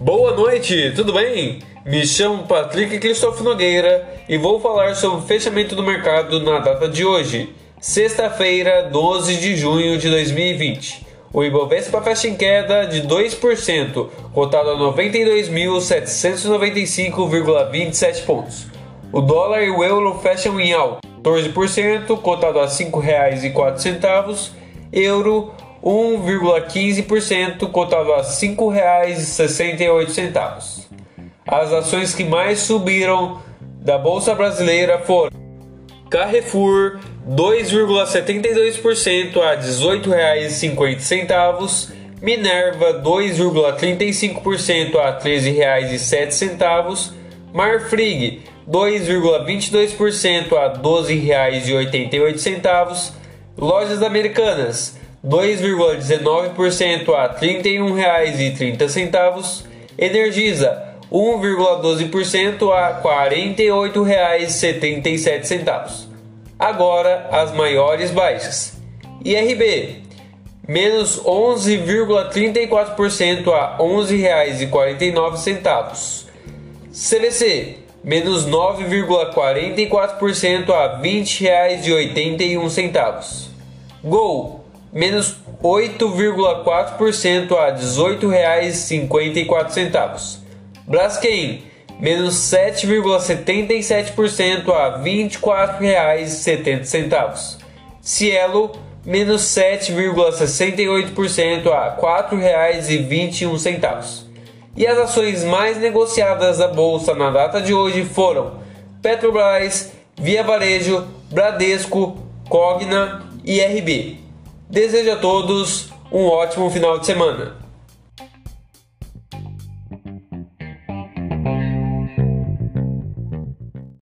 Boa noite, tudo bem? Me chamo Patrick Cristóvão Nogueira e vou falar sobre o fechamento do mercado na data de hoje, sexta-feira, 12 de junho de 2020. O Ibovespa fecha em queda de 2%, cotado a 92.795,27 pontos. O dólar e o euro fecham em alta, 14%, cotado a R$ 5,04, euro 1,15%, cotado a R$ 5,68. As ações que mais subiram da Bolsa Brasileira foram Carrefour 2,72% a R$ 18,50, Minerva 2,35% a R$ 13,07, Marfrig 2,22% a R$ 12,88, Lojas Americanas 2,19% a R$ 31,30, Energisa 1,12% a R$ 48,77. Agora as maiores baixas. IRB menos 11,34% a R$ 11,49. CVC menos 9,44% a R$ 20,81. Gol menos 8,4% a R$ 18,54. Braskem, menos 7,77% a R$ 24,70. Cielo, menos 7,68% a R$ 4,21. E as ações mais negociadas da bolsa na data de hoje foram Petrobras, Via Varejo, Bradesco, Cogna e RB. Desejo a todos um ótimo final de semana.